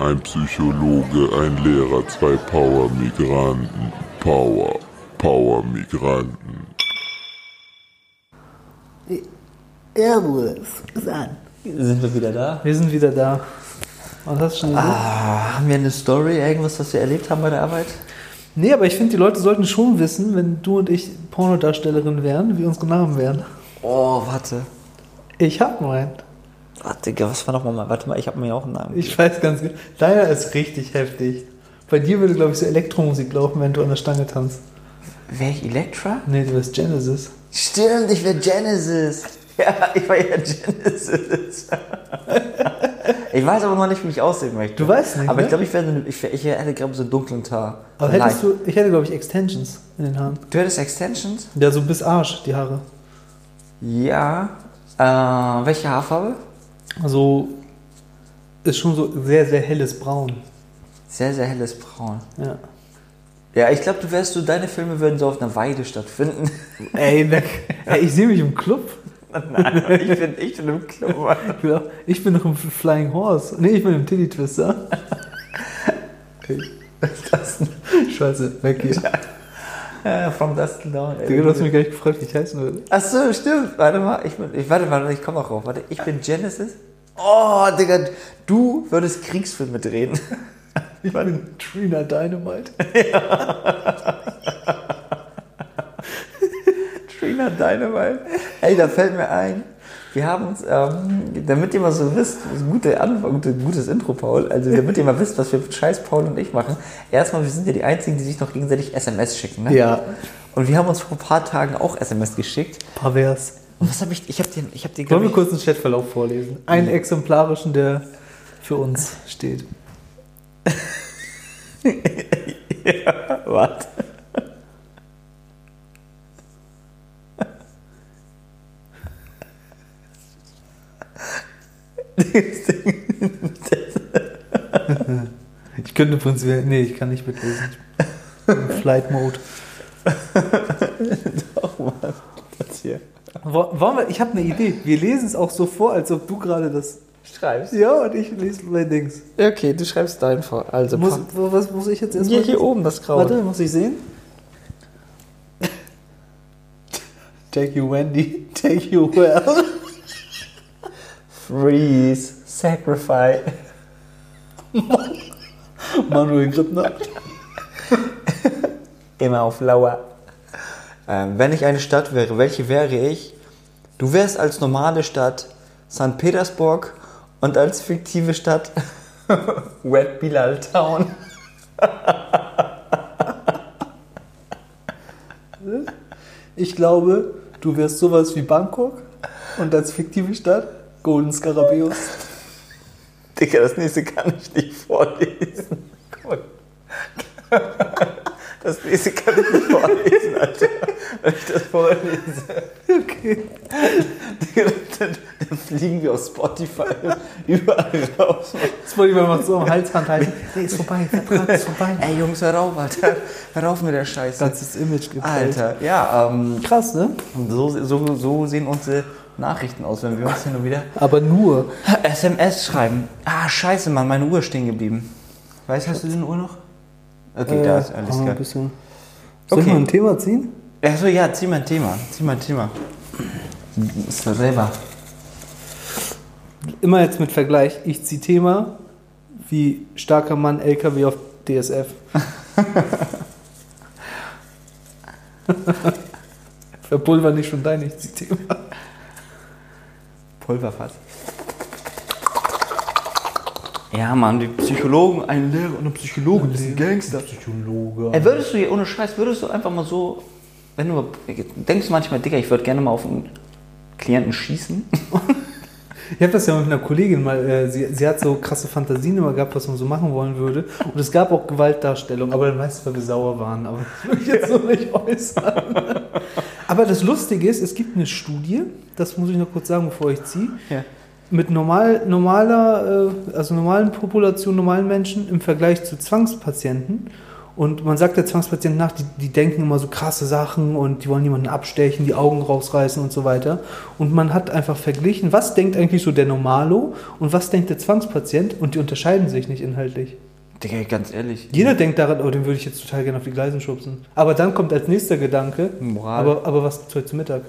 ein Psychologe, ein Lehrer, zwei Power-Migranten. Power, Power-Migranten. Servus, was an? Sind wir wieder da? Wir sind wieder da. Was hast du schon gesagt? Ah, haben wir eine Story, irgendwas, was wir erlebt haben bei der Arbeit? Nee, aber ich finde, die Leute sollten schon wissen, wenn du und ich Pornodarstellerin wären, wie unsere Namen wären. Oh, warte. Ich hab meinen. Warte, Digga, was war nochmal mal? Warte mal, ich habe mir auch einen Namen. Ich weiß ganz genau. Deiner ist richtig heftig. Bei dir würde, glaube ich, so Elektromusik laufen, wenn du an der Stange tanzt. Wäre ich Elektra? Nee, du bist Genesis. Stimmt, ich wäre Genesis. Ja, ich war ja Genesis. ich weiß aber noch nicht, wie ich aussehen möchte. Du weißt nicht, Aber ne? ich glaube, ich, wär ich, wär, ich hätte, glaube so einen dunklen Haar. Aber hättest du, ich hätte, glaube ich, Extensions in den Haaren. Du hättest Extensions? Ja, so bis Arsch, die Haare. Ja. Äh, welche Haarfarbe? Also, ist schon so sehr, sehr helles Braun. Sehr, sehr helles Braun. Ja. Ja, ich glaube, du wärst so, deine Filme würden so auf einer Weide stattfinden. Ey, ne, ey ich sehe mich im Club. Nein, ich bin, ich bin im Club. Ich bin, auch, ich bin noch im Flying Horse. Nee, ich bin im Titty Twister. Das, Scheiße, weg hier. äh, from Dust Dawn. ey. Digga, du hast mich gar nicht gefragt, wie ich heißen würde. Ach so, stimmt. Warte mal, ich bin, ich, warte, warte, ich komme auch rauf. Warte, ich bin Genesis. Oh, Digga, du würdest Kriegsfilme drehen. Ich bin Trina Dynamite. Trina Dynamite. Ey, da fällt mir ein. Wir haben uns, ähm, damit ihr mal so wisst, guter Anfang, gutes Intro, Paul. Also, damit ihr mal wisst, was wir Scheiß Paul und ich machen. Erstmal, wir sind ja die Einzigen, die sich noch gegenseitig SMS schicken, ne? Ja. Und wir haben uns vor ein paar Tagen auch SMS geschickt. Pervers. Und was habe ich, ich habe den, ich habe den, Wollen wir kurz einen Chatverlauf vorlesen? Einen exemplarischen, der für uns steht. ich, warte. Ich könnte übrigens, nee, ich kann nicht mitlesen. Flight Mode. Doch, Mann, das hier. Wo- Wollen wir, ich habe eine Idee. Wir lesen es auch so vor, als ob du gerade das. Schreibst. Ja, und ich lese mein Dings. Okay, du schreibst deinen vor. Also, Muss, was muss ich jetzt erstmal? hier, hier oben das Graue. Warte, muss ich sehen? Take you Wendy, take you well. Freeze, sacrifice. Manuel Grippner. Immer auf Lauer. Ähm, wenn ich eine Stadt wäre, welche wäre ich? Du wärst als normale Stadt St. Petersburg und als fiktive Stadt Wet Bilal Town. Ich glaube, du wirst sowas wie Bangkok und als fiktive Stadt Golden Scarabeus. Digga, das nächste kann ich nicht vorlesen. Mal. Das nächste kann ich nicht vorlesen, Alter. Wenn ich das vorlese. Okay. Digga, dann, dann fliegen wir auf Spotify überall raus. Mal mal so am Halsband halten. Nee, ist vorbei, Vertrag ist vorbei. Ey Jungs, hör auf, Alter. Hör auf mit der Scheiße. Ganzes Image geprägt. Alter, ja, ähm, Krass, ne? so, so, so sehen unsere Nachrichten aus, wenn wir uns hier nur wieder Aber nur. SMS schreiben. Ah, scheiße, Mann, meine Uhr ist stehen geblieben. Weißt du, hast du die Uhr noch? Okay, da ist alles äh, ein klar. bisschen. Soll ich Okay. mal ein Thema ziehen? Achso, ja, zieh mal ein Thema. Zieh mal ein Thema. Selber. Immer jetzt mit Vergleich. Ich ziehe Thema wie starker Mann LKW auf DSF. Verpulver nicht schon dein, ich zieh Thema. Pulverfass. Ja, Mann, die Psychologen, ein Lehrer und ein Psychologe, das sind Gangster. Psychologe. Ey, würdest du hier, ohne Scheiß, würdest du einfach mal so, wenn du, denkst du manchmal, Digga, ich würde gerne mal auf einen Klienten schießen? Ich habe das ja mit einer Kollegin mal, äh, sie, sie hat so krasse Fantasien immer gehabt, was man so machen wollen würde. Und es gab auch Gewaltdarstellungen, aber dann meistens, weil wir sauer waren. Aber das will ich jetzt so nicht äußern. aber das Lustige ist, es gibt eine Studie, das muss ich noch kurz sagen, bevor ich ziehe, Ja. Mit normal, normaler, äh, also normalen Population, normalen Menschen im Vergleich zu Zwangspatienten. Und man sagt der Zwangspatient nach, die, die denken immer so krasse Sachen und die wollen jemanden abstechen, die Augen rausreißen und so weiter. Und man hat einfach verglichen, was denkt eigentlich so der Normalo und was denkt der Zwangspatient und die unterscheiden sich nicht inhaltlich. Digga, ganz ehrlich. Jeder denkt daran, oh, den würde ich jetzt total gerne auf die Gleisen schubsen. Aber dann kommt als nächster Gedanke, Moral. aber, aber was gibt's heute zu Mittag?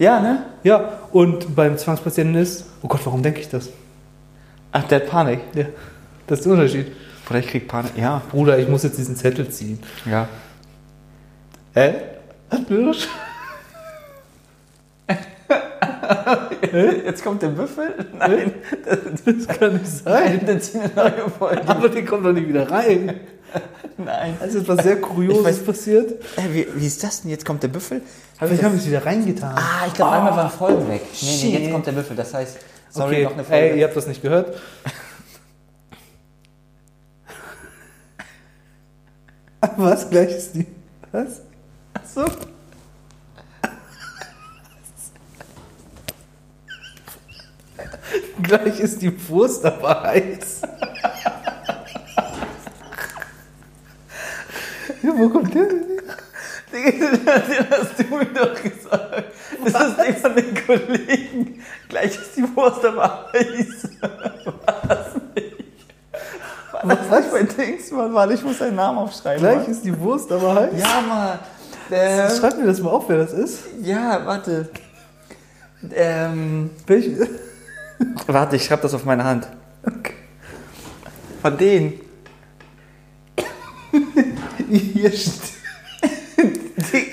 Ja, ne? Ja, und beim Zwangspatienten ist, oh Gott, warum denke ich das? Ach, der hat Panik. Ja, das ist der Unterschied. Oder ich krieg Panik. Ja. Bruder, ich muss jetzt diesen Zettel ziehen. Ja. Hä? Birsch? Jetzt kommt der Büffel? Nein. Das kann nicht sein. Dann ziehen eine neue Folge. Aber der kommt doch nicht wieder rein. Nein. Da ist etwas sehr Kurioses weiß- passiert. Äh, wie, wie ist das denn? Jetzt kommt der Büffel? Hab ich wir es wieder reingetan. ah, ich glaube, einmal waren Folgen weg. Nee, nee, jetzt kommt der Büffel. Das heißt, sorry, okay. noch eine Folge. Ey, ihr habt das nicht gehört. Was? Gleich ist die. Was? Achso. Gleich ist die Wurst aber heiß. Wo kommt der denn? Den hast du mir doch gesagt. Das ist nicht von den Kollegen. Gleich ist die Wurst aber heiß. War das nicht? War das nicht bei Dings? Mann, Warte, ich muss seinen Namen aufschreiben. Gleich Mann. ist die Wurst aber heiß. Ja, Mann. Der, Schreib mir das mal auf, wer das ist. ja, warte. Ähm, Welche? warte, ich schreibe das auf meine Hand. Von denen. Hier.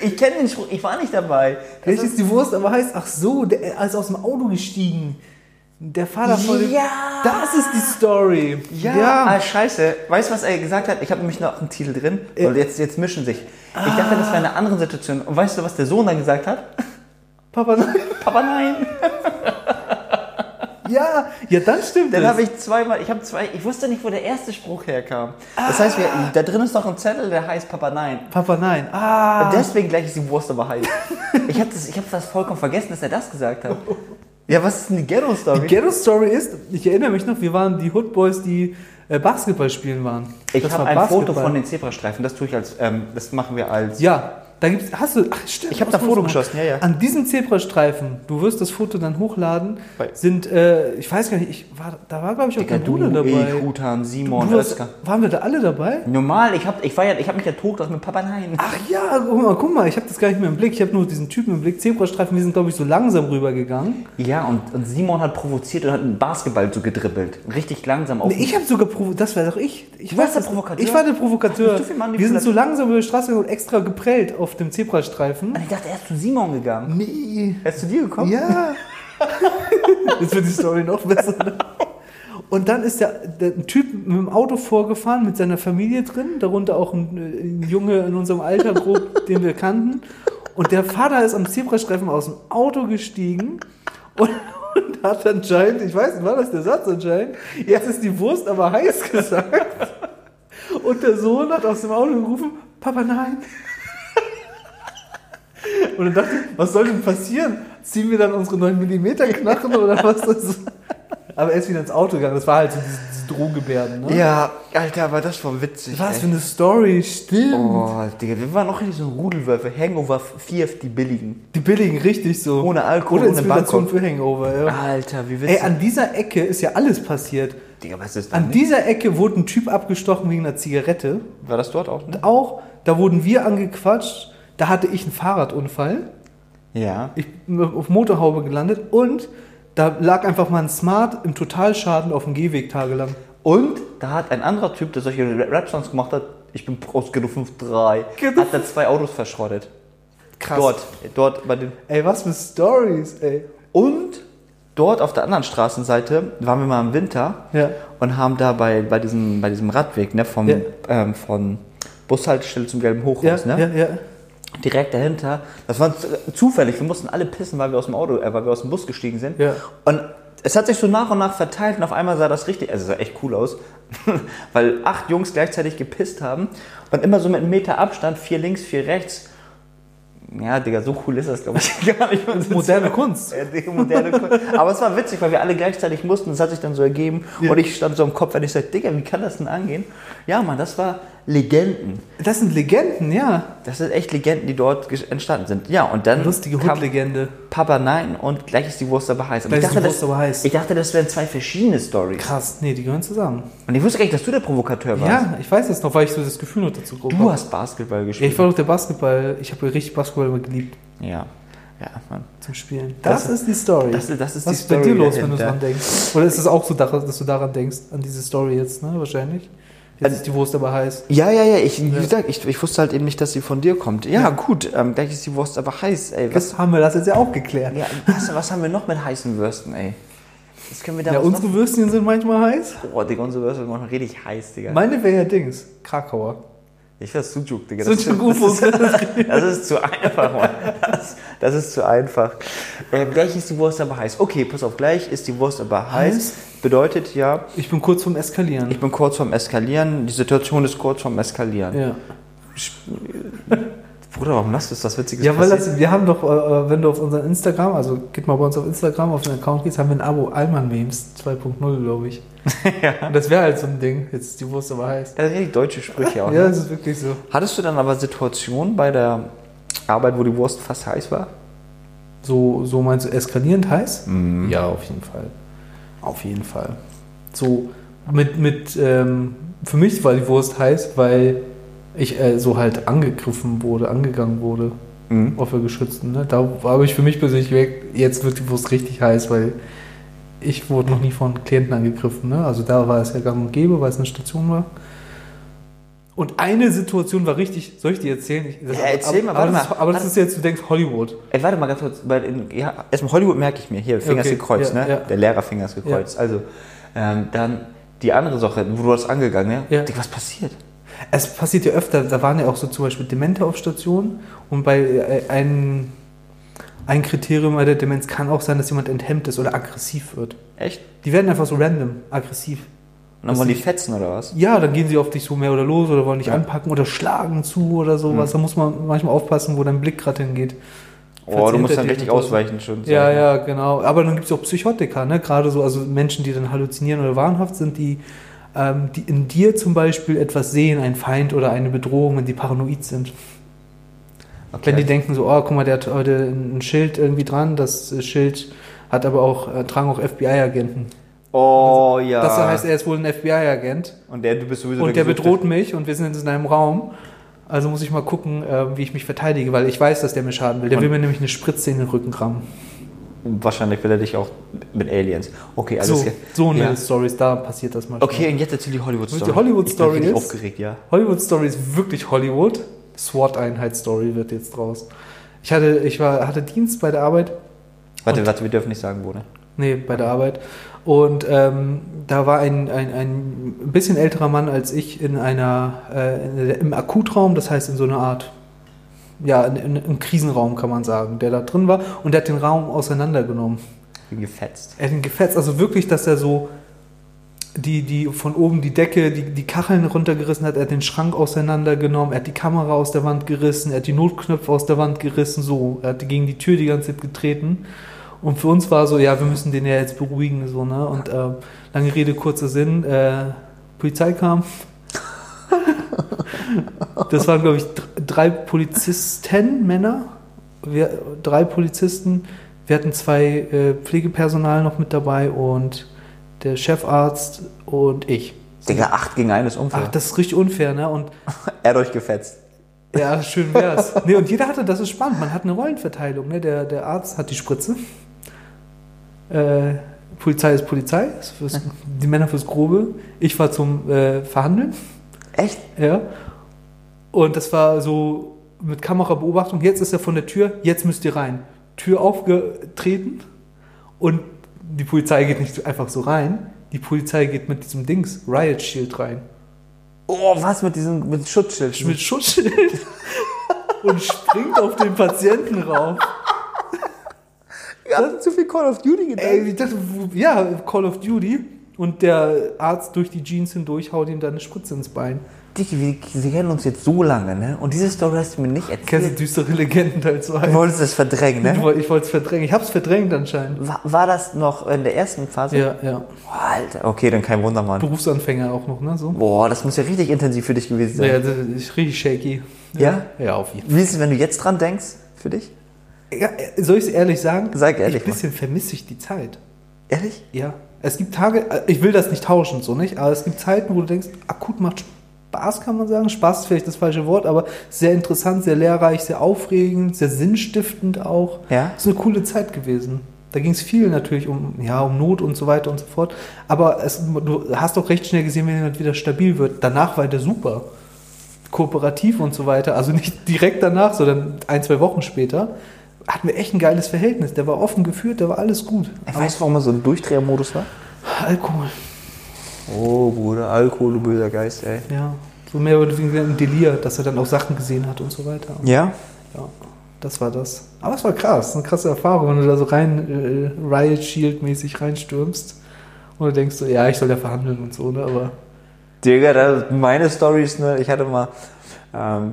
Ich kenne den Spruch, ich war nicht dabei. Das Gleich ist die Wurst aber heiß. Ach so, der er ist aus dem Auto gestiegen. Der Vater von dem. Ja. Das ist die Story. Ja, Ah, scheiße. Weißt du, was er gesagt hat? Ich habe nämlich noch einen Titel drin. Und jetzt, jetzt mischen sich. Ich dachte, das wäre eine andere Situation. Und weißt du, was der Sohn dann gesagt hat? Papa, nein. Papa, nein. Ja, ja, dann stimmt Dann habe ich zweimal, ich habe zwei, ich wusste nicht, wo der erste Spruch herkam. Das heißt, wir, da drin ist noch ein Zettel, der heißt Papa, nein. Papa, nein. Ah. Und deswegen gleich ist die Wurst aber heiß. Ich habe das, ich hab das vollkommen vergessen, dass er das gesagt hat. Ja, was ist denn die Ghetto-Story? Die Ghetto-Story ist, ich erinnere mich noch, wir waren die Hood Boys, die äh, Basketball spielen waren. Ich Das habe war ein Foto Basketball. von den Zebrastreifen, das tue ich als, ähm, das machen wir als. Ja, da gibt's. Hast du. Ach, stimmt. Ich hab was da Foto geschossen, ja, ja. An diesem Zebrastreifen, du wirst das Foto dann hochladen, Bei- sind, äh, ich weiß gar nicht, ich war, da war glaube ich auch Digga, der Bruder dabei. ich, Hutan, Simon, Du warst, Oskar. waren wir da alle dabei? Normal, ich habe ich war ja, ich hab mich ja tot mit Papa Nein. Ach ja, guck mal, guck mal ich habe das gar nicht mehr im Blick. Ich habe nur diesen Typen im Blick. Zebrastreifen, wir sind, glaube ich, so langsam rübergegangen. Ja, und, und Simon hat provoziert und hat einen Basketball so gedribbelt. Richtig langsam auf. Nee, ich habe sogar provo das war doch ich. ich Du warst weiß der Provokateur? Ich war der Provokateur. Ach. Wir sind so langsam über die Straße und extra geprellt auf dem Zebrastreifen. Und ich dachte, er ist zu Simon gegangen. Nee. Er ist zu dir gekommen? Ja. Jetzt wird die Story noch besser. ne? Und dann ist der, der ein Typ mit dem Auto vorgefahren mit seiner Familie drin, darunter auch ein, ein Junge in unserem Alter grob, den wir kannten. Und der Vater ist am Zebrastreifen aus dem Auto gestiegen und, und hat anscheinend, ich weiß nicht, war das der Satz anscheinend, jetzt ist die Wurst aber heiß gesagt. Und der Sohn hat aus dem Auto gerufen, Papa, nein. Und dann dachte ich, was soll denn passieren? Ziehen wir dann unsere 9 mm Knarren oder was? Das aber er ist wieder ins Auto gegangen. Das war halt so diese, diese Drohgebärden. Ne? Ja, Alter, aber das war witzig. Was ey. für eine Story, stimmt. Oh, Digga, wir waren noch in diesen Rudelwölfe. Hangover 4, die billigen. Die billigen richtig so. Ohne Alkohol, Oder ohne Inspiration für Hangover, ja. Alter, wie witzig. Ey, an dieser Ecke ist ja alles passiert. Digga, was ist An dieser Ecke wurde ein Typ abgestochen wegen einer Zigarette. War das dort auch? Und auch, da wurden wir angequatscht. Da hatte ich einen Fahrradunfall. Ja. Ich bin auf Motorhaube gelandet und da lag einfach mal ein Smart im Totalschaden auf dem Gehweg tagelang. Und da hat ein anderer Typ, der solche Rap-Songs gemacht hat, ich bin aus Ghetto 5-3, Ghetto hat da zwei Autos verschrottet. Krass. Dort, dort bei den. Ey, was für Stories, ey. Und dort auf der anderen Straßenseite waren wir mal im Winter Ja. und haben da bei, bei, diesem, bei diesem Radweg, ne, vom, Ja. ähm, von Bushaltestelle zum gelben Ja, Hochhaus, ne? ja, ja. Direkt dahinter. Das war zufällig. Wir mussten alle pissen, weil wir aus dem Auto, äh, weil wir aus dem Bus gestiegen sind. Ja. Und es hat sich so nach und nach verteilt und auf einmal sah das richtig, also es sah echt cool aus, weil acht Jungs gleichzeitig gepisst haben und immer so mit einem Meter Abstand, vier links, vier rechts, Ja, Digga, so cool ist das, glaube ich, gar nicht. Moderne Kunst. Ja, Digga, moderne Kunst. Aber es war witzig, weil wir alle gleichzeitig mussten. Das hat sich dann so ergeben. Ja. Und ich stand so im Kopf, wenn ich sagte, Digga, wie kann das denn angehen? Ja, Mann, das war Legenden. Das sind Legenden, ja. Das sind echt Legenden, die dort entstanden sind. Ja, und dann Lustige Hund-Legende. Papa Nein und gleich ist die Wurst aber heiß. Gleich ich ist dachte, die Wurst das, aber heiß. Ich dachte, das wären zwei verschiedene Stories. Krass, nee, die gehören zusammen. Und ich wusste gar nicht, dass du der Provokateur warst. Ja, ich weiß es noch, weil ich so das Gefühl noch dazu grob Du habe. hast Basketball Ja, gespielt. ich war doch der Basketball, ich habe richtig Basketball immer geliebt Ja. Ja, Mann. zum Spielen. Das, Das- ist die Story. das ist- das ist Was die ist bei dir los, wenn du dahinter. dran denkst? Oder ist es auch so, dass du daran denkst, an diese Story jetzt, ne? Wahrscheinlich. Jetzt ist die Wurst aber heiß. Ja, ja, ja, ich, wie gesagt, ich, ich wusste halt eben nicht, dass sie von dir kommt. Ja, Ja. gut, ähm, gleich ist die Wurst aber heiß, ey. Was, Jetzt haben wir das jetzt ja auch geklärt. ja, was, was haben wir noch mit heißen Würsten, ey? Das können wir da Ja, unsere Würstchen sind manchmal heiß. noch? Boah, Digga, unsere Würste sind manchmal richtig heiß, Digga. Meine wäre ja Dings, Krakauer. Ich weiß Sujuk, Digga. Sujuk das, Ufos. ist, das ist zu einfach, Mann. Das, das ist zu einfach. Ähm, gleich ist die Wurst aber heiß. Okay, pass auf, gleich ist die Wurst aber heiß. Heiß? Bedeutet ja, Ich bin kurz vorm Eskalieren. ich bin kurz vorm Eskalieren. Die Situation ist kurz vorm Eskalieren. ja. Bruder, warum lasst du das Witziges Ja, weil das, wir haben doch, äh, wenn du auf unseren Instagram, also geht mal bei uns auf Instagram, auf den Account gehst, haben wir ein Abo, Alman Memes 2.0, glaube ich. Und das wäre halt so ein Ding. Jetzt ist die Wurst aber heiß. Das sind richtig deutsche Sprüche auch. Ja, ne? das ist wirklich so. Hattest du dann aber Situationen bei der Arbeit, wo die Wurst fast heiß war? So, so meinst du eskalierend heiß? Mhm. Ja, auf jeden Fall. Auf jeden Fall. So mit, mit ähm, für mich war die Wurst heiß, weil ich äh, so halt angegriffen wurde, angegangen wurde Mhm. auf der geschützten. Ne? Da habe ich für mich persönlich weg, jetzt wird die Wurst richtig heiß, weil ich wurde noch nie von Klienten angegriffen. Ne? Also da war es ja gang und gäbe, weil es eine Station war. Und eine Situation war richtig, soll ich dir erzählen? Ich, das, Ja, erzähl mal, aber, warte das, ist- mal. aber das ist jetzt, du denkst Hollywood. Ey, warte mal ganz kurz. Weil in, ja, erstmal Hollywood merke ich mir. Hier, Finger Okay, ist gekreuzt, ja, ne? ja. Der Lehrerfinger ist gekreuzt. Also, ähm, dann die andere Sache, wo du das angegangen, ne? Ja. Digga, was passiert? Es passiert ja öfter, da waren ja auch so zum Beispiel Demente auf Stationen und bei äh, ein, ein Kriterium bei der Demenz kann auch sein, dass jemand enthemmt ist oder aggressiv wird. Echt? Die werden einfach so random aggressiv. Und dann wollen die fetzen oder was? Ja, dann gehen sie auf dich so mehr oder los oder wollen dich Ja. anpacken oder schlagen zu oder sowas. Da muss man manchmal aufpassen, wo dein Blick gerade hingeht. Oh, du musst dann richtig so. ausweichen schon. Ja, ja, genau. Aber dann gibt es auch Psychotiker, ne? Gerade so, also Menschen, die dann halluzinieren oder wahnhaft sind, die, die in dir zum Beispiel etwas sehen, ein Feind oder eine Bedrohung, wenn die paranoid sind. Okay. Wenn die denken so, oh, guck mal, der hat heute ein Schild irgendwie dran, das Schild hat aber auch, äh, tragen auch FBI-Agenten. oh, ja. Das heißt, er ist wohl ein FBI-Agent und der, du bist sowieso und der bedroht mich und wir sind in einem Raum. Also muss ich mal gucken, äh, wie ich mich verteidige, weil ich weiß, dass der mir schaden will. Der Und- will mir nämlich eine Spritze in den Rücken rammen. Wahrscheinlich will er dich auch mit Aliens. Okay, alles So, klar. so eine Ja. Stories, da passiert das mal. Okay, und jetzt erzähl die Hollywood-Story. Die Hollywood-Story Ich bin ist- aufgeregt, ja. Hollywood Story ist wirklich Hollywood. SWAT-Einheit-Story wird jetzt draus. Ich hatte, ich war, hatte Dienst bei der Arbeit. Warte, warte, wir dürfen nicht sagen, wo, ne? Nee, bei der Arbeit. Und ähm, da war ein, ein, ein bisschen älterer Mann als ich in einer, äh, im Akutraum, das heißt in so einer Art, ja, im Krisenraum kann man sagen, der da drin war und der hat den Raum auseinandergenommen. Bin gefetzt. Er hat ihn gefetzt, also wirklich, dass er so die, die von oben die Decke, die, die Kacheln runtergerissen hat, er hat den Schrank auseinandergenommen, er hat die Kamera aus der Wand gerissen, er hat die Notknöpfe aus der Wand gerissen, so, er hat gegen die Tür die ganze Zeit getreten. Und für uns war so, ja, wir müssen den ja jetzt beruhigen, so, ne? Und äh, lange Rede, kurzer Sinn, äh, Polizei kam. Das waren, glaube ich, dr- drei Polizisten, Männer, wir, drei Polizisten. Wir hatten zwei äh, Pflegepersonal noch mit dabei und der Chefarzt und ich. Digga, 8 gegen 1 ist unfair. Ach, das ist richtig unfair, ne? Und er hat euch gefetzt. ja, schön wär's. Nee, und jeder hatte, das ist spannend, man hat eine Rollenverteilung, ne? Der, der Arzt hat die Spritze. Äh, Polizei ist Polizei, ist fürs, die Männer fürs Grobe. Ich war zum äh, Verhandeln. Echt? Ja. Und das war so mit Kamerabeobachtung. Jetzt ist er von der Tür, jetzt müsst ihr rein. Tür aufgetreten und die Polizei geht nicht einfach so rein. Die Polizei geht mit diesem Dings, Riot Shield rein. Oh, was mit diesem mit Schutzschild? Mit Schutzschild und springt auf den Patienten rauf. Wir hatten zu viel Call of Duty gedacht. Ey, wo- ja, Call of Duty. Und der Arzt durch die Jeans hindurch haut ihm dann eine Spritze ins Bein. Dicky, wir, wir kennen uns jetzt so lange, ne? Und diese Story hast du mir nicht Kennst du erzählt. düstere Legenden Teil 2? Du wolltest es verdrängen, Ich ne? ich wollte es verdrängen. Ich habe es verdrängt anscheinend. War, war das noch in der ersten Phase? Ja, ja. Boah, Alter, okay, dann kein Wunder, Mann. Berufsanfänger auch noch, ne? So. Boah, das muss ja richtig intensiv für dich gewesen sein. Ja, das ist richtig shaky. Ja? Ja, auf jeden Fall. Wie ist es, wenn du jetzt dran denkst, für dich? Ja, soll ich es ehrlich sagen? Sag ehrlich Ein bisschen vermisse ich die Zeit. Ehrlich? Ja. Es gibt Tage, äh, ich will das nicht tauschen, so nicht, aber es gibt Zeiten, wo du denkst, akut macht Spaß, kann man sagen. Spaß ist vielleicht das falsche Wort, aber sehr interessant, sehr lehrreich, sehr aufregend, sehr sinnstiftend auch. Ja. Es ist eine coole Zeit gewesen. Da ging es viel natürlich um, ja, um Not und so weiter und so fort. Aber es, du hast auch recht schnell gesehen, wenn jemand wieder stabil wird. Danach war der super. Kooperativ und so weiter. Also nicht direkt danach, sondern ein, zwei Wochen später. Hatten wir echt ein geiles Verhältnis. Der war offen geführt, da war alles gut. Ich weiß, warum er so ein Durchdrehermodus war? Alkohol. Oh, Bruder, Alkohol, du böser Geist, ey. Ja, so mehr oder weniger ein Delir, dass er dann auch Sachen gesehen hat und so weiter. Ja? Ja, das war das. Aber es war krass, eine krasse Erfahrung, wenn du da so rein äh, Riot Shield mäßig reinstürmst und du denkst so, ja, ich soll ja verhandeln und so, ne? Aber Digga, meine Stories, ne, ich hatte mal, ähm,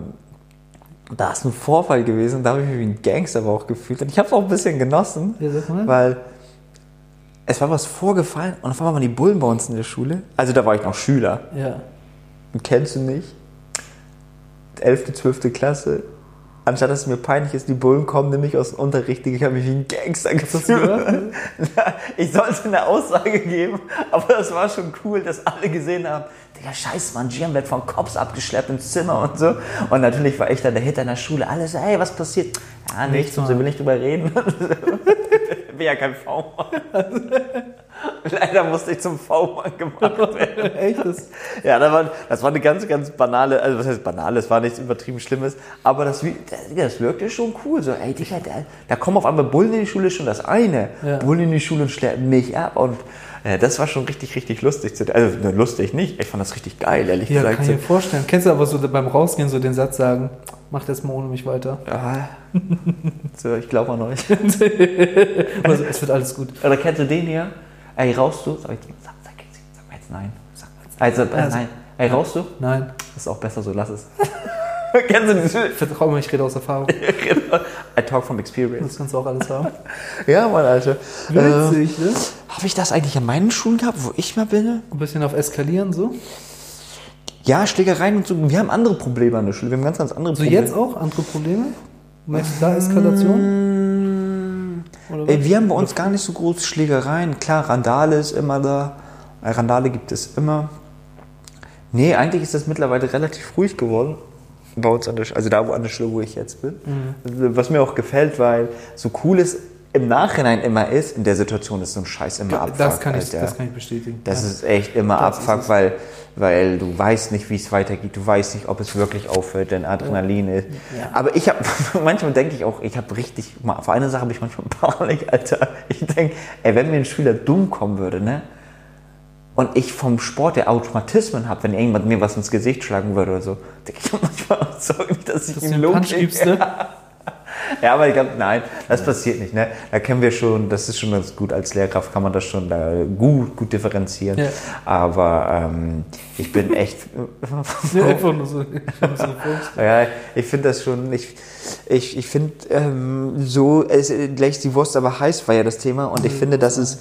da ist ein Vorfall gewesen, da habe ich mich wie ein Gangster aber auch gefühlt. Und ich habe es auch ein bisschen genossen, weil es war was vorgefallen und auf einmal waren die Bullen bei uns in der Schule. Also da war ich noch Schüler. Ja. Und kennst du nicht? 11., 12. Klasse. Anstatt dass es mir peinlich ist, die Bullen kommen nämlich aus dem Unterricht, ich habe mich wie ein Gangster gefühlt. Ich sollte eine Aussage geben, aber das war schon cool, dass alle gesehen haben, Digga, scheiß Mann, Gian wird von Cops abgeschleppt ins Zimmer und so. Und natürlich war ich dann der Hit in der Schule. Alle so, hey, was passiert? Ja, nichts, und so will nicht drüber reden. Ich bin ja kein V-Mann. Leider musste ich zum V-Mann gemacht werden. Echt? Das, Ja, das war, das war eine ganz, ganz banale, also was heißt banale, es war nichts übertrieben Schlimmes, aber das, das, das wirkte schon cool. So, ey, Digga, da, da kommen auf einmal Bullen in die Schule, schon das eine. Ja. Bullen in die Schule und schleppen mich ab und äh, das war schon richtig, richtig lustig. zu- Also, ne, lustig nicht, ich fand das richtig geil, ehrlich ja, gesagt. kann ich mir vorstellen. Kennst du aber so beim Rausgehen so den Satz sagen, mach das mal ohne mich weiter. Ja. so, ich glaube an euch. Also, es wird alles gut. Oder kennst du den hier? Ey, rauchst du? Sag, ich, sag, sag, jetzt, sag mal jetzt nein. Sag mal jetzt, also, äh, Also- nein. Ey, rauchst du? Nein, Das ist auch besser so, lass es. kennst du diese? vertrau mir, ich rede aus Erfahrung. I talk from experience. Das kannst du auch alles haben. Ja, Mann, Alter. Witzig, ne? Habe ich das eigentlich an meinen Schulen gehabt, wo ich mal bin? Ein bisschen auf Eskalieren so. Ja, Schlägereien und so. Wir haben andere Probleme an der Schule. Wir haben ganz, ganz andere So Probleme. jetzt auch andere Probleme? Merkst du da Eskalation? Ey, wir haben bei uns gar nicht so große Schlägereien. Klar, Randale ist immer da. Äh, Randale gibt es immer. Nee, eigentlich ist das mittlerweile relativ ruhig geworden. Bei uns an der also da wo an der Schule, wo ich jetzt bin. Mhm. Was mir auch gefällt, weil so cool es im Nachhinein immer ist, in der Situation ist so ein Scheiß immer Abfuck. das, kann ich, Alter. das kann ich bestätigen. Das ja. ist echt immer Das Abfuck, weil, weil du weißt nicht, wie es weitergeht. Du weißt nicht, ob es wirklich aufhört, denn Adrenalin ist. Ja. Aber ich habe, manchmal denke ich auch, ich habe richtig, auf eine Sache habe ich manchmal Panik, Alter. Ich denke, ey, wenn mir ein Schüler dumm kommen würde, ne? Und ich vom Sport der Automatismen habe, wenn irgendjemand mir was ins Gesicht schlagen würde oder so, denke ich manchmal auch nicht, dass ich Dass ihm du Ja, aber ich glaube, nein, das passiert nicht. Ne? Da können wir schon, das ist schon ganz gut als Lehrkraft, kann man das schon da gut, gut differenzieren. Ja. Aber ähm, ich bin echt. Ja, einfach nur so. ja, ich finde das schon. Ich, ich, ich finde ähm, so, es, gleich die Wurst aber heiß war ja das Thema und ich finde, dass es.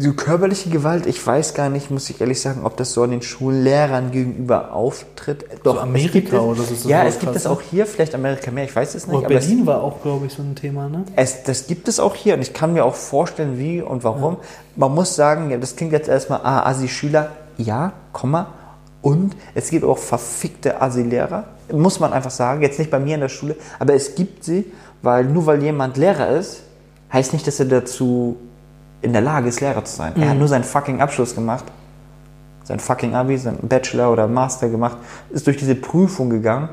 So körperliche Gewalt, ich weiß gar nicht, muss ich ehrlich sagen, ob das so an den Schullehrern gegenüber auftritt. Doch, Amerika es gibt es, oder so Ja, es gibt es auch hier, vielleicht Amerika mehr, ich weiß es nicht. Aber es- Berlin war auch, glaube ich, so ein Thema, ne? es, das gibt es auch hier und ich kann mir auch vorstellen, wie und warum. Man muss sagen, ja, das klingt jetzt erstmal, ah, Asi-Schüler, ja, Komma. Und es gibt auch verfickte Asi-Lehrer, muss man einfach sagen. Jetzt nicht bei mir in der Schule, aber es gibt sie, weil nur weil jemand Lehrer ist, heißt nicht, dass er dazu in der Lage ist, Lehrer zu sein. Er hat nur seinen fucking Abschluss gemacht, sein fucking Abi, sein Bachelor oder Master gemacht, ist durch diese Prüfung gegangen,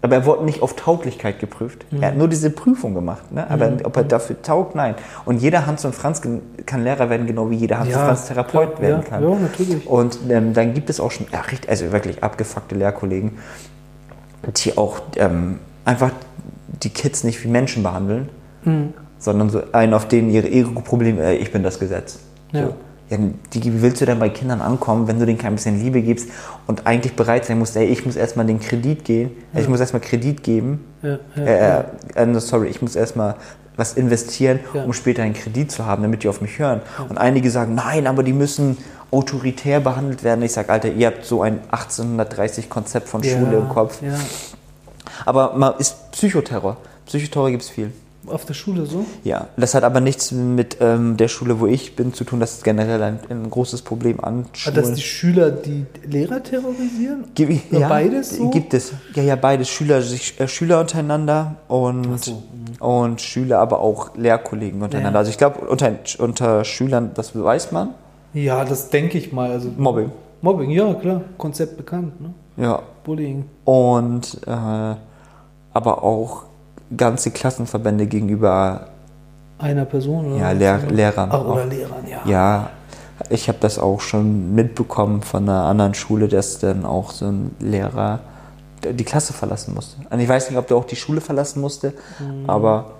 aber er wurde nicht auf Tauglichkeit geprüft. Er hat nur diese Prüfung gemacht, ne? aber ob er dafür taugt, nein. Und jeder Hans und Franz kann Lehrer werden, genau wie jeder Hans Ja, und Franz Therapeut klar, werden ja, kann. ja, natürlich. Und ähm, dann gibt es auch schon, ja, also wirklich abgefuckte Lehrkollegen, die auch ähm, einfach die Kids nicht wie Menschen behandeln, Hm. Sondern so einen, auf denen ihre Ego-Probleme, äh, ich bin das Gesetz. Ja. So. Ja, die, wie willst du denn bei Kindern ankommen, wenn du denen kein bisschen Liebe gibst und eigentlich bereit sein musst, ey, ich muss erstmal den Kredit gehen, äh, ich muss erstmal Kredit geben, Ja, ja, äh, äh, no, sorry, ich muss erstmal was investieren, Ja. um später einen Kredit zu haben, damit die auf mich hören. Und einige sagen, nein, aber die müssen autoritär behandelt werden. Ich sage, Alter, ihr habt so ein 1830 Konzept von ja, Schule im Kopf. Ja. Aber mal ist Psychoterror. Psychoterror gibt es viel. Auf der Schule so? Ja, das hat aber nichts mit ähm, der Schule, wo ich bin, zu tun. Das ist generell ein, ein großes Problem an Ah, Schulen. Dass die Schüler die Lehrer terrorisieren? Gi- Oder beides so? Gibt es. Ja, ja, beides. Schüler, sich, äh, Schüler untereinander und, so, und Schüler, aber auch Lehrkollegen untereinander. Ja. Also ich glaube, unter, unter Schülern, das weiß man, Ja, das denke ich mal. Also Mobbing. Mobbing, ja klar. Konzept bekannt, ne? Ja. Bullying. Und äh, aber auch ganze Klassenverbände gegenüber Einer Person oder ja? Lehr Lehrern. Ach, oder auch. Lehrern, ja. Ja, ich habe das auch schon mitbekommen von einer anderen Schule, dass dann auch so ein Lehrer die Klasse verlassen musste. Und ich weiß nicht, ob der auch die Schule verlassen musste, Mhm. aber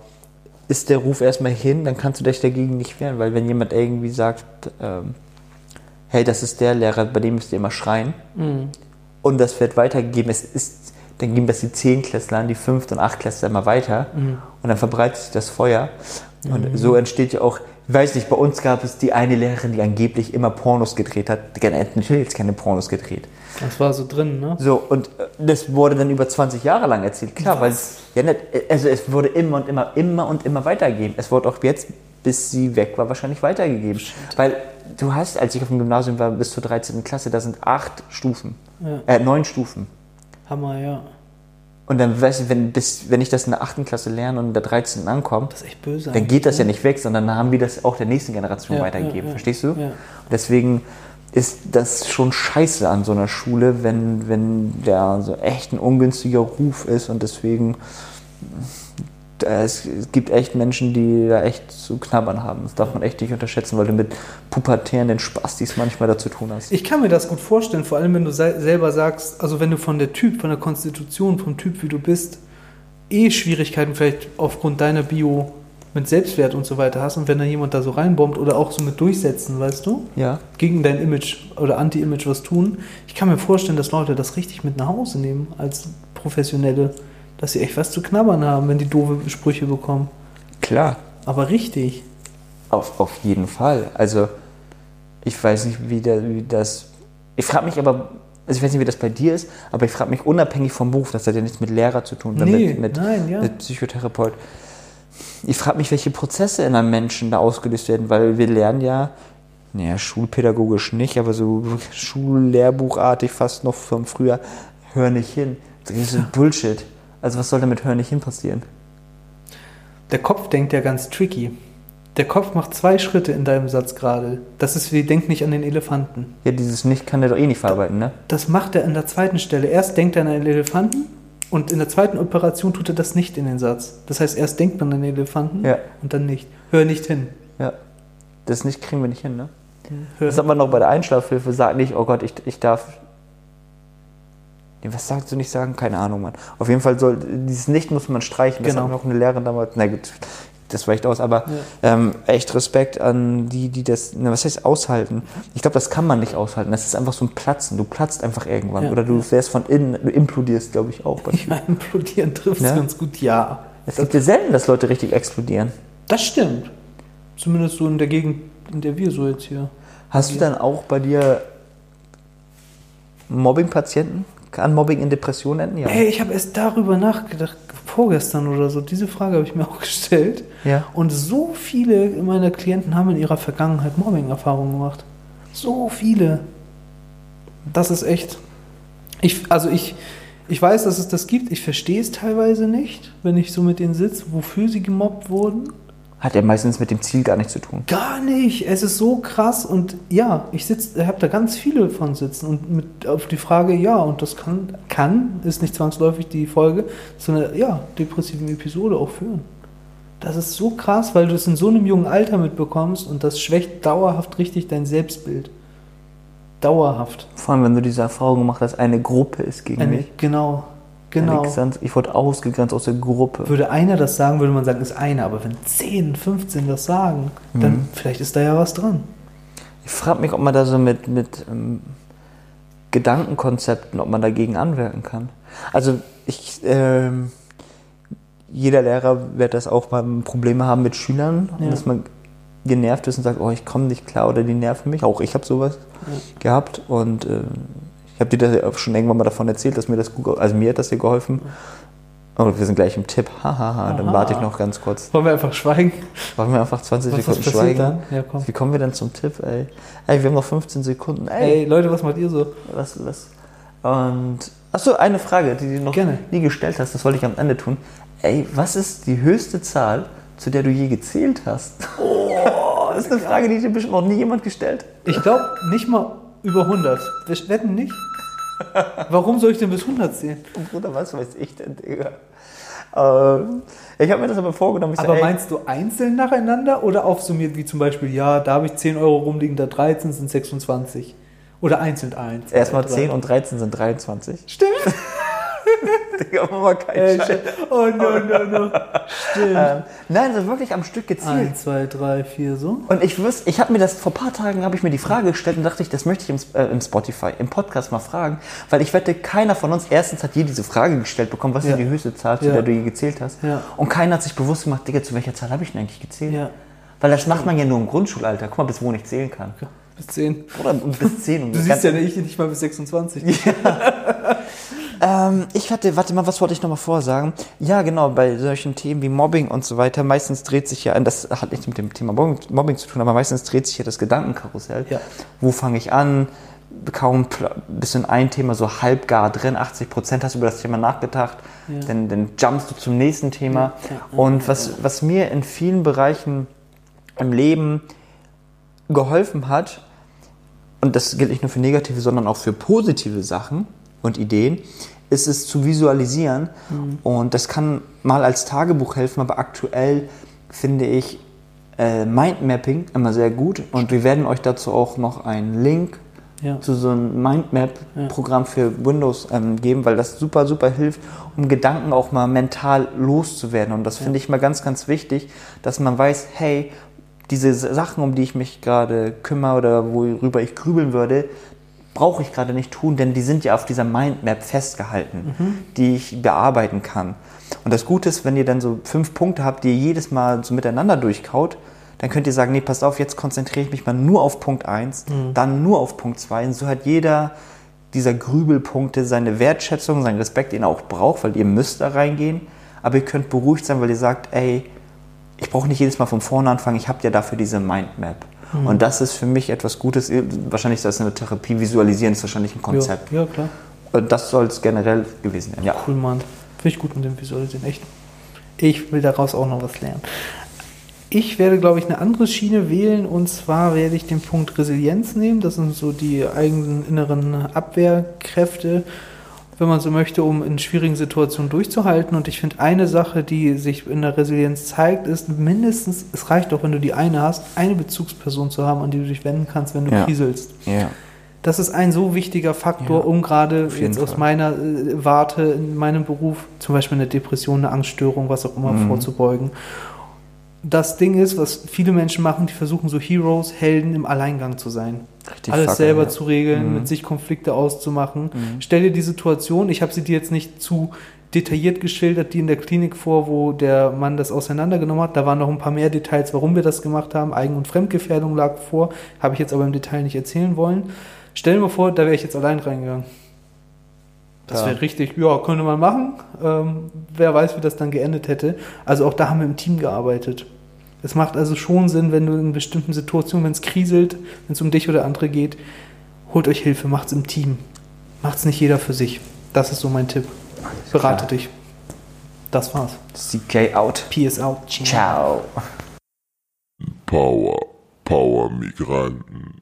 ist der Ruf erstmal hin, dann kannst du dich dagegen nicht wehren, weil wenn jemand irgendwie sagt, ähm, hey, das ist der Lehrer, bei dem müsst ihr immer schreien Mhm. und das wird weitergegeben, es ist, dann geben das die Zehntklässler an die Fünft- und Achtklässler immer weiter Mhm. und dann verbreitet sich das Feuer und so entsteht ja auch, ich weiß nicht, bei uns gab es die eine Lehrerin, die angeblich immer Pornos gedreht hat, die hat natürlich jetzt keine Pornos gedreht. Das war so drin, ne? So, und äh, das wurde dann über 20 Jahre lang erzählt. Klar, weil ja, nicht, also es wurde immer und immer, immer und immer weitergegeben. Es wurde auch jetzt, bis sie weg war, wahrscheinlich weitergegeben. Weil du hast, als ich auf dem Gymnasium war, bis zur 13. Klasse, da sind acht Stufen. Ja. Äh, neun Stufen. Hammer, ja. Und dann, weißt du, wenn, bis, wenn ich das in der 8. Klasse lerne und in der 13. ankomme, dann geht das ja nicht weg, sondern dann haben wir das auch der nächsten Generation Ja, weitergegeben. ja, ja. Verstehst du? Ja. Und deswegen ist das schon scheiße an so einer Schule, wenn, wenn der so echt ein ungünstiger Ruf ist und deswegen es gibt echt Menschen, die da echt zu knabbern haben. Das darf man echt nicht unterschätzen, weil du mit pubertären Spastis manchmal dazu tun hast. Ich kann mir das gut vorstellen, vor allem wenn du se selber sagst, also wenn du von der Typ, von der Konstitution, vom Typ, wie du bist, eh Schwierigkeiten vielleicht aufgrund deiner Bio mit Selbstwert und so weiter hast und wenn da jemand da so reinbombt oder auch so mit durchsetzen, weißt du, Ja. gegen dein Image oder Anti-Image was tun, ich kann mir vorstellen, dass Leute das richtig mit nach Hause nehmen als Professionelle, dass sie echt was zu knabbern haben, wenn die doofe Sprüche bekommen. Klar. Aber richtig. Auf, auf jeden Fall. Also, ich weiß nicht, wie, der, wie das. Ich frage mich aber, also ich weiß nicht, wie das bei dir ist, aber ich frage mich unabhängig vom Beruf, das hat ja nichts mit Lehrer zu tun, sondern Nee, mit, mit, nein, ja. mit Psychotherapeut. Ich frage mich, welche Prozesse in einem Menschen da ausgelöst werden, weil wir lernen ja, naja, schulpädagogisch nicht, aber so Schullehrbuchartig fast noch von früher, hör nicht hin. Das ist Bullshit. Also was soll damit hör nicht hin passieren? Der Kopf denkt ja ganz tricky. Der Kopf macht zwei Schritte in deinem Satz gerade. Das ist wie, denk nicht an den Elefanten. Ja, dieses Nicht kann der doch eh nicht verarbeiten, ne? Das macht er an der zweiten Stelle. Erst denkt er an einen Elefanten und in der zweiten Operation tut er das nicht in den Satz. Das heißt, erst denkt man an den Elefanten Ja. und dann nicht. Hör nicht hin. Ja. Das nicht kriegen wir nicht hin, ne? Hör. Das hat man noch bei der Einschlafhilfe, sag nicht, oh Gott, ich, ich darf. Nee, was sagst du nicht sagen? Keine Ahnung, Mann. Auf jeden Fall soll, dieses Nicht muss man streichen. Das Genau. hat noch eine Lehrerin damals, na gut, das weicht aus, aber ähm, echt Respekt an die, die das, na, was heißt aushalten? Ich glaube, das kann man nicht aushalten. Das ist einfach so ein Platzen. Du platzt einfach irgendwann. Ja. Oder du wärst von innen, du implodierst, glaube ich, auch. Ja, implodieren trifft es Ja. ganz gut. Ja. Es gibt ja selten, dass Leute richtig explodieren. Das stimmt. Zumindest so in der Gegend, in der wir so jetzt hier. Hast du dann auch bei dir Mobbing-Patienten? Kann Mobbing in Depressionen enden? Ja. Ey, ich habe erst darüber nachgedacht, vorgestern oder so. Diese Frage habe ich mir auch gestellt. Ja. Und so viele meiner Klienten haben in ihrer Vergangenheit Mobbing-Erfahrungen gemacht. So viele. Das ist echt. Ich, also ich, ich weiß, dass es das gibt. Ich verstehe es teilweise nicht, wenn ich so mit denen sitze, wofür sie gemobbt wurden. Hat ja meistens mit dem Ziel gar nichts zu tun. Gar nicht. Es ist so krass. Und ja, ich sitze, habe da ganz viele von sitzen. Und mit auf die Frage, ja, und das kann, kann, ist nicht zwangsläufig die Folge, sondern ja, depressiven Episode auch führen. Das ist so krass, weil du es in so einem jungen Alter mitbekommst und das schwächt dauerhaft richtig dein Selbstbild. Dauerhaft. Vor allem, wenn du diese Erfahrung gemacht hast, eine Gruppe ist gegen Eine, mich. genau, genau. Ich wurde ausgegrenzt aus der Gruppe. Würde einer das sagen, würde man sagen, ist einer. Aber wenn 10, 15 das sagen, dann vielleicht ist da ja was dran. Ich frage mich, ob man da so mit, mit ähm, Gedankenkonzepten, ob man dagegen anwirken kann. Also ich, ähm, jeder Lehrer wird das auch mal Probleme haben mit Schülern, Ja. dass man genervt ist und sagt, oh, ich komme nicht klar oder die nerven mich. Auch ich habe sowas gehabt und äh, ich habe dir das schon irgendwann mal davon erzählt, dass mir das gut, also mir hat das dir geholfen. Oh, wir sind gleich im Tipp. Hahaha, dann Aha. warte ich noch ganz kurz. Wollen wir einfach schweigen? Machen wir einfach 20 Was Sekunden schweigen. dann? Ja, komm. Wie kommen wir denn zum Tipp, ey? Ey, wir haben noch 15 Sekunden. Ey, Ey, Leute, was macht ihr so? was, was? Und, achso, eine Frage, die du noch Gerne. nie gestellt hast, das wollte ich am Ende tun. Ey, was ist die höchste Zahl, zu der du je gezählt hast? Oh, das ist eine Frage, die dir bestimmt noch nie jemand gestellt Ich glaube nicht mal über 100. Wir wetten nicht? Warum soll ich denn bis 100 zählen? Bruder, was weiß ich denn, Digga? Ähm, ich habe mir das aber vorgenommen. So, Aber ey, meinst du einzeln nacheinander oder aufsummiert, wie zum Beispiel, ja, da habe ich 10 Euro rumliegen, da 13 sind 26? Oder einzeln 1? erstmal 10 und 13 sind 23. Stimmt. Digga, mach mal keinen Ey, Scheiß. oh no, no, no. Stimmt. Ähm, nein, so wirklich am Stück gezielt. 1, 2, 3, 4, so. Und ich wüsste, ich habe mir das vor ein paar Tagen habe ich mir die Frage gestellt und dachte ich, das möchte ich im, äh, im Spotify, im Podcast mal fragen, weil ich wette, keiner von uns erstens hat je diese Frage gestellt bekommen, was Ja. ist die höchste Zahl, zu Ja. der du je gezählt hast. Ja. Und keiner hat sich bewusst gemacht, Digga, zu welcher Zahl habe ich denn eigentlich gezählt? Ja. Weil das macht man ja nur im Grundschulalter. Guck mal, bis wo ich zählen kann. Bis 10. Oder bis 10. Und Du siehst ja nicht, nicht mal bis 26. Ähm, ich hatte, warte mal, was wollte ich nochmal vorsagen? Ja, genau, bei solchen Themen wie Mobbing und so weiter, meistens dreht sich ja, das hat nicht mit dem Thema Mobbing, Mobbing zu tun, aber meistens dreht sich ja das Gedankenkarussell. Ja. Wo fange ich an? Kaum bist du in ein Thema so halb gar drin, 80 Prozent hast du über das Thema nachgedacht, dann, dann jumpst du zum nächsten Thema. Und was, was mir in vielen Bereichen im Leben geholfen hat, und das gilt nicht nur für negative, sondern auch für positive Sachen und Ideen, ist es zu visualisieren. Und das kann mal als Tagebuch helfen, aber aktuell finde ich äh, Mindmapping immer sehr gut. Und wir werden euch dazu auch noch einen Link Ja. zu so einem Mindmap-Programm für Windows ähm, geben, weil das super, super hilft, um Gedanken auch mal mental loszuwerden. Und das finde ich mal ganz, ganz wichtig, dass man weiß, hey, diese Sachen, um die ich mich gerade kümmere oder worüber ich grübeln würde, brauche ich gerade nicht tun, denn die sind ja auf dieser Mindmap festgehalten, die ich bearbeiten kann. Und das Gute ist, wenn ihr dann so fünf Punkte habt, die ihr jedes Mal so miteinander durchkaut, dann könnt ihr sagen, nee, passt auf, jetzt konzentriere ich mich mal nur auf Punkt 1, dann nur auf Punkt 2. Und so hat jeder dieser Grübelpunkte seine Wertschätzung, seinen Respekt, den er auch braucht, weil ihr müsst da reingehen. Aber ihr könnt beruhigt sein, weil ihr sagt, ey, ich brauche nicht jedes Mal von vorne anfangen, ich habe ja dafür diese Mindmap. Und das ist für mich etwas Gutes. Wahrscheinlich ist das eine Therapie, visualisieren ist wahrscheinlich ein Konzept. Ja, ja, klar. Und das soll es generell gewesen sein. Ja. Cool, Mann. Finde ich gut mit dem Visualisieren, echt. Ich will daraus auch noch was lernen. Ich werde, glaube ich, eine andere Schiene wählen und zwar werde ich den Punkt Resilienz nehmen. Das sind so die eigenen inneren Abwehrkräfte, wenn man so möchte, um in schwierigen Situationen durchzuhalten. Und ich finde, eine Sache, die sich in der Resilienz zeigt, ist mindestens, es reicht auch, wenn du die eine hast, eine Bezugsperson zu haben, an die du dich wenden kannst, wenn du Ja. kriselst. ja. Das ist ein so wichtiger Faktor, Ja, um gerade jetzt aus meiner äh, Warte, in meinem Beruf, zum Beispiel eine Depression, eine Angststörung, was auch immer, Mhm. vorzubeugen. Das Ding ist, was viele Menschen machen, die versuchen so Heroes, Helden im Alleingang zu sein. Richtig Alles fucker, selber ja. zu regeln, Mhm. mit sich Konflikte auszumachen. Stell dir die Situation, ich habe sie dir jetzt nicht zu detailliert geschildert, die in der Klinik vor, wo der Mann das auseinandergenommen hat. Da waren noch ein paar mehr Details, warum wir das gemacht haben. Eigen- und Fremdgefährdung lag vor, habe ich jetzt aber im Detail nicht erzählen wollen. Stell dir mal vor, da wäre ich jetzt allein reingegangen. Das wäre richtig, ja, könnte man machen. Ähm, wer weiß, wie das dann geendet hätte. Also auch da haben wir im Team gearbeitet. Es macht also schon Sinn, wenn du in bestimmten Situationen, wenn es kriselt, wenn es um dich oder andere geht, holt euch Hilfe, macht's im Team. Macht's nicht jeder für sich. Das ist so mein Tipp. Berate klar. dich. Das war's. CK out. Peace out. Ciao. Power, Power Migranten.